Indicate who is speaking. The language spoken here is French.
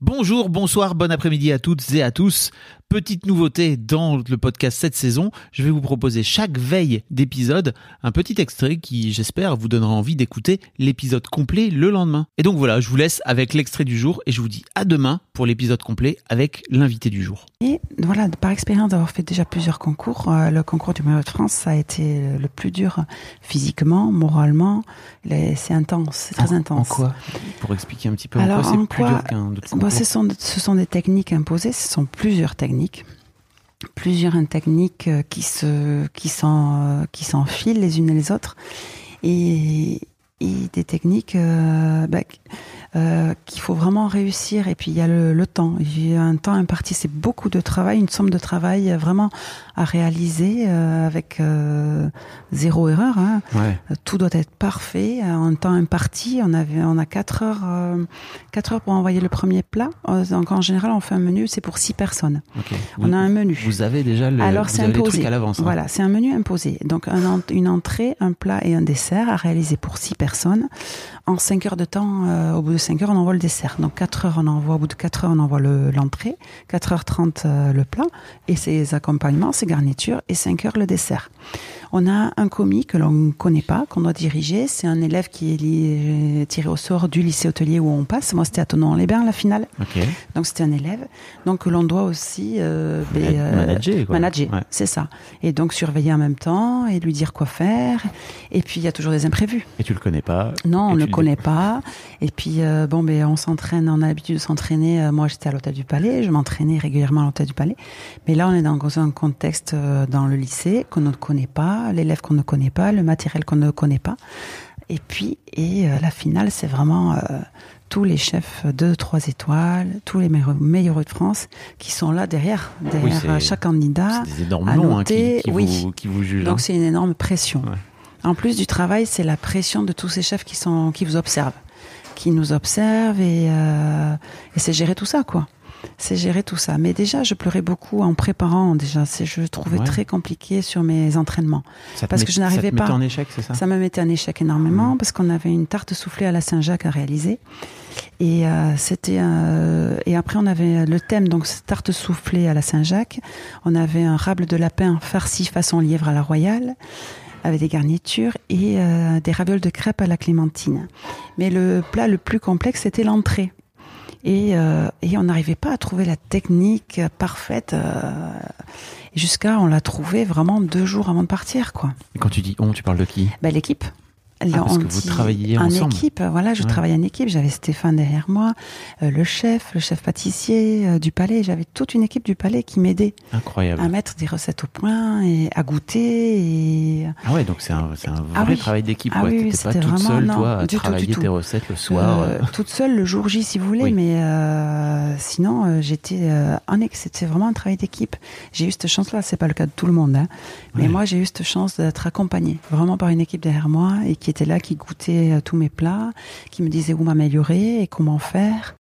Speaker 1: Bonjour, bonsoir, bon après-midi à toutes et à tous. Petite nouveauté dans le podcast cette saison, je vais vous proposer chaque veille d'épisode un petit extrait qui, j'espère, vous donnera envie d'écouter l'épisode complet le lendemain. Et donc voilà, je vous laisse avec l'extrait du jour et je vous dis à demain pour l'épisode complet avec l'invité du jour.
Speaker 2: Et voilà, par expérience d'avoir fait déjà plusieurs concours, euh, le concours du maillot de France, ça a été le plus dur physiquement, moralement. C'est intense, c'est très
Speaker 1: En-
Speaker 2: intense.
Speaker 1: En quoi Pour expliquer un petit peu en
Speaker 2: Alors,
Speaker 1: quoi c'est
Speaker 2: en
Speaker 1: plus
Speaker 2: quoi-
Speaker 1: dur qu'un autre
Speaker 2: Bon,
Speaker 1: concours.
Speaker 2: ce, sont, ce sont des techniques imposées, ce sont plusieurs techniques. Plusieurs techniques euh, euh, qui s'enfilent les unes les autres. Et, des techniques euh, bah, euh, qu'il faut vraiment réussir et puis il y a le, le temps il y a un temps imparti c'est beaucoup de travail une somme de travail euh, vraiment à réaliser euh, avec euh, zéro erreur hein.
Speaker 1: Ouais.
Speaker 2: Tout doit être parfait en temps imparti. On avait, on a quatre heures, quatre heures pour envoyer le premier plat. Donc en général, on fait un menu, c'est pour six personnes. On
Speaker 1: Vous-
Speaker 2: a un menu.
Speaker 1: Vous avez déjà le,
Speaker 2: Alors c'est imposé.
Speaker 1: trucs à l'avance. hein.
Speaker 2: Voilà, c'est un menu imposé. Donc un une entrée, un plat et un dessert à réaliser pour six personnes. En cinq heures de temps, euh, au bout de cinq heures, on envoie le dessert. Donc quatre heures, on envoie au bout de quatre heures, on envoie le- l'entrée. 4 heures 30 euh, le plat et ses accompagnements, ses garnitures et 5 heures le dessert. On a un commis que l'on ne connaît pas, qu'on doit diriger. C'est un élève qui est tiré au sort du lycée hôtelier où on passe. Moi, c'était à Tonon-les-Bains, la finale. Donc, c'était un élève. Donc, que l'on doit aussi euh, ben, euh,
Speaker 1: manager, quoi.
Speaker 2: manager,
Speaker 1: Ouais.
Speaker 2: c'est ça. Et donc, surveiller en même temps et lui dire quoi faire. Et puis, il y a toujours des imprévus.
Speaker 1: Et tu le connais pas
Speaker 2: Non, on ne le connaît pas. Et puis, euh, bon, ben, on s'entraîne, on a l'habitude de s'entraîner. Moi, j'étais à l'hôtel du Palais, je m'entraînais régulièrement à l'hôtel du Palais. Mais là, on est dans un contexte dans le lycée qu'on ne connaît pas, l'élève qu'on ne connaît pas, le matériel qu'on ne connaît pas. Et puis, et euh, la finale, c'est vraiment euh, tous les chefs de trois étoiles, tous les meilleurs, meilleurs de France qui sont là derrière, derrière euh, chaque candidat.
Speaker 1: C'est des énormes noms hein, qui, qui
Speaker 2: oui.
Speaker 1: vous, qui vous jugent.
Speaker 2: Donc
Speaker 1: hein.
Speaker 2: c'est une énorme pression.
Speaker 1: Ouais.
Speaker 2: En plus du travail, c'est la pression de tous ces chefs qui sont qui vous observent, qui nous observent et, euh, et c'est gérer tout ça quoi. C'est gérer tout ça. Mais déjà, je pleurais beaucoup en préparant. Déjà, c'est je trouvais
Speaker 1: Ouais.
Speaker 2: très compliqué sur mes entraînements.
Speaker 1: Ça
Speaker 2: parce
Speaker 1: met-
Speaker 2: que je n'arrivais
Speaker 1: ça
Speaker 2: pas.
Speaker 1: en échec, c'est ça?
Speaker 2: Ça me mettait en échec énormément
Speaker 1: Mmh.
Speaker 2: parce qu'on avait une tarte soufflée à la Saint-Jacques à réaliser. Et euh, c'était euh, et après on avait le thème donc tarte soufflée à la Saint-Jacques. On avait un rable de lapin farci façon lièvre à la royale avec des garnitures et euh, des ravioles de crêpes à la clémentine. Mais le plat le plus complexe c'était l'entrée. Et, euh, et on n'arrivait pas à trouver la technique parfaite euh, jusqu'à on l'a trouvé vraiment deux jours avant de partir quoi.
Speaker 1: Et quand tu dis on, tu parles de qui?
Speaker 2: Ben, l'équipe.
Speaker 1: Ah, parce que vous travailliez
Speaker 2: en
Speaker 1: ensemble.
Speaker 2: équipe, voilà, je
Speaker 1: Ouais.
Speaker 2: travaillais en équipe. J'avais Stéphane derrière moi, euh, le chef, le chef pâtissier euh, du palais. J'avais toute une équipe du palais qui m'aidait
Speaker 1: Incroyable.
Speaker 2: à mettre des recettes au point et à goûter. Et
Speaker 1: Ah ouais, donc c'est un, un vrai
Speaker 2: Ah oui.
Speaker 1: travail d'équipe.
Speaker 2: Ah oui,
Speaker 1: T'étais pas toute
Speaker 2: vraiment-
Speaker 1: seule,
Speaker 2: non,
Speaker 1: toi, à
Speaker 2: du tout, du
Speaker 1: travailler
Speaker 2: tout.
Speaker 1: tes recettes le soir.
Speaker 2: Euh,
Speaker 1: euh.
Speaker 2: toute seule le jour J, si vous voulez,
Speaker 1: Oui.
Speaker 2: mais euh, sinon euh, j'étais euh, en. C'était vraiment un travail d'équipe. J'ai eu cette chance-là. C'est pas le cas de tout le monde, hein. mais moi j'ai eu cette chance d'être accompagnée vraiment par une équipe derrière moi et qui était là, qui goûtait euh, tous mes plats, qui me disait où m'améliorer et comment faire.